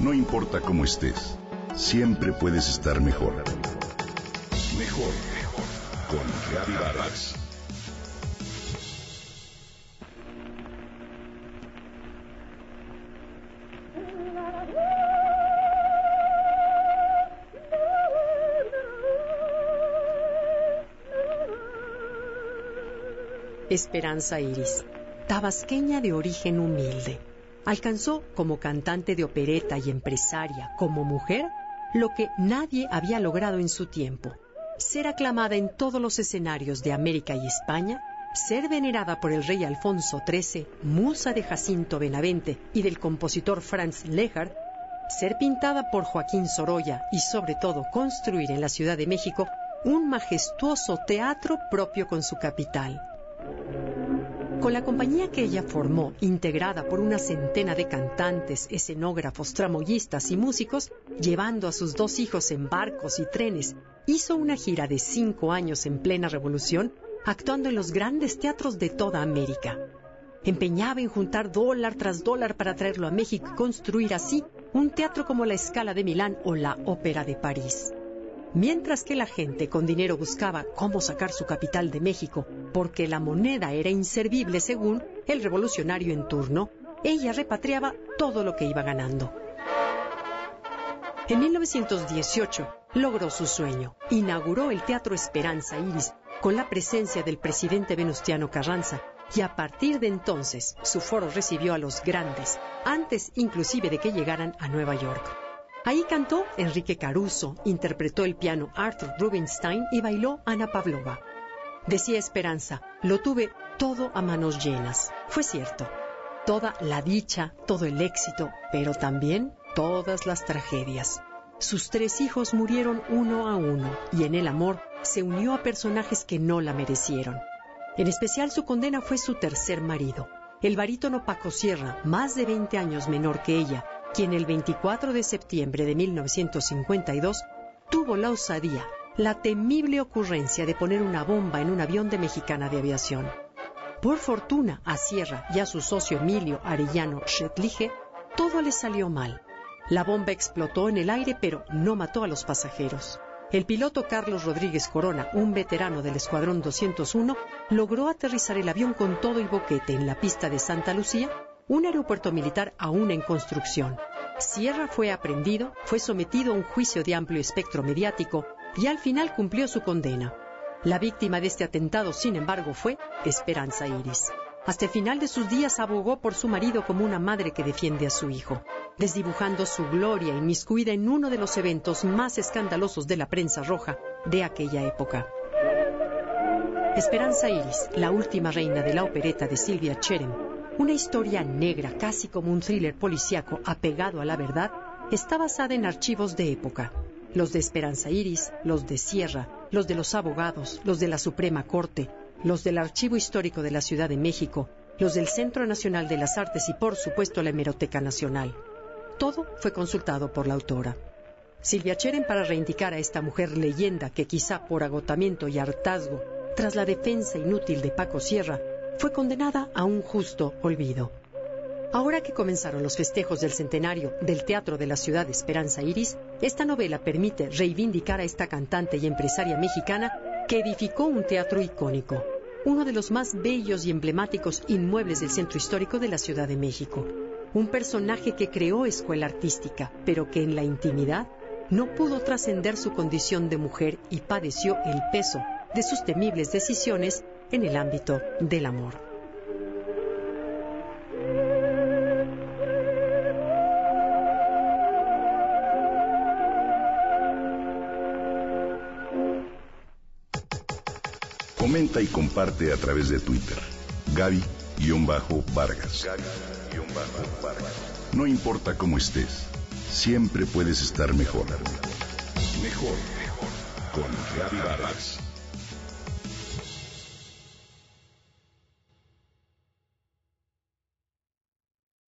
No importa cómo estés, siempre puedes estar mejor. Mejor, mejor. Con Reavivadas. Esperanza Iris, tabasqueña de origen humilde, alcanzó como cantante de opereta y empresaria, como mujer, lo que nadie había logrado en su tiempo, ser aclamada en todos los escenarios de América y España, ser venerada por el rey Alfonso XIII, musa de Jacinto Benavente y del compositor Franz Lehár, ser pintada por Joaquín Sorolla y sobre todo construir en la Ciudad de México un majestuoso teatro propio con su capital, con la compañía que ella formó, integrada por una centena de cantantes, escenógrafos, tramoyistas y músicos, llevando a sus dos hijos en barcos y trenes, hizo una gira de cinco años en plena revolución, actuando en los grandes teatros de toda América. Empeñaba en juntar dólar tras dólar para traerlo a México y construir así un teatro como la Escala de Milán o la Ópera de París. Mientras que la gente con dinero buscaba cómo sacar su capital de México, porque la moneda era inservible según el revolucionario en turno, ella repatriaba todo lo que iba ganando. En 1918 logró su sueño. Inauguró el Teatro Esperanza Iris con la presencia del presidente Venustiano Carranza y a partir de entonces su foro recibió a los grandes, antes inclusive de que llegaran a Nueva York. Ahí cantó Enrique Caruso, interpretó el piano Arthur Rubinstein y bailó Ana Pavlova. Decía Esperanza, lo tuve todo a manos llenas. Fue cierto. Toda la dicha, todo el éxito, pero también todas las tragedias. Sus tres hijos murieron uno a uno y en el amor se unió a personajes que no la merecieron. En especial su condena fue su tercer marido, el barítono Paco Sierra, más de 20 años menor que ella, quien el 24 de septiembre de 1952 tuvo la osadía, la temible ocurrencia de poner una bomba en un avión de Mexicana de Aviación. Por fortuna, a Sierra y a su socio Emilio Arellano Schetlige, todo le salió mal. La bomba explotó en el aire, pero no mató a los pasajeros. El piloto Carlos Rodríguez Corona, un veterano del Escuadrón 201, logró aterrizar el avión con todo y boquete en la pista de Santa Lucía un aeropuerto militar aún en construcción. Sierra fue aprendido, fue sometido a un juicio de amplio espectro mediático y al final cumplió su condena. La víctima de este atentado, sin embargo, fue Esperanza Iris. Hasta el final de sus días abogó por su marido como una madre que defiende a su hijo, desdibujando su gloria inmiscuida en uno de los eventos más escandalosos de la prensa roja de aquella época. Esperanza Iris, la última reina de la opereta de Silvia Cherem, una historia negra, casi como un thriller policíaco apegado a la verdad, está basada en archivos de época. Los de Esperanza Iris, los de Sierra, los de los abogados, los de la Suprema Corte, los del Archivo Histórico de la Ciudad de México, los del Centro Nacional de las Artes y por supuesto la Hemeroteca Nacional. Todo fue consultado por la autora. Silvia Cheren para reivindicar a esta mujer leyenda que quizá por agotamiento y hartazgo, tras la defensa inútil de Paco Sierra, fue condenada a un justo olvido. Ahora que comenzaron los festejos del centenario del Teatro de la Ciudad de Esperanza Iris, esta novela permite reivindicar a esta cantante y empresaria mexicana que edificó un teatro icónico, uno de los más bellos y emblemáticos inmuebles del centro histórico de la Ciudad de México. Un personaje que creó escuela artística, pero que en la intimidad no pudo trascender su condición de mujer y padeció el peso de sus temibles decisiones en el ámbito del amor. Comenta y comparte a través de Twitter. Gaby-Vargas. No importa cómo estés, siempre puedes estar mejor. Mejor, mejor. Con Gaby Vargas.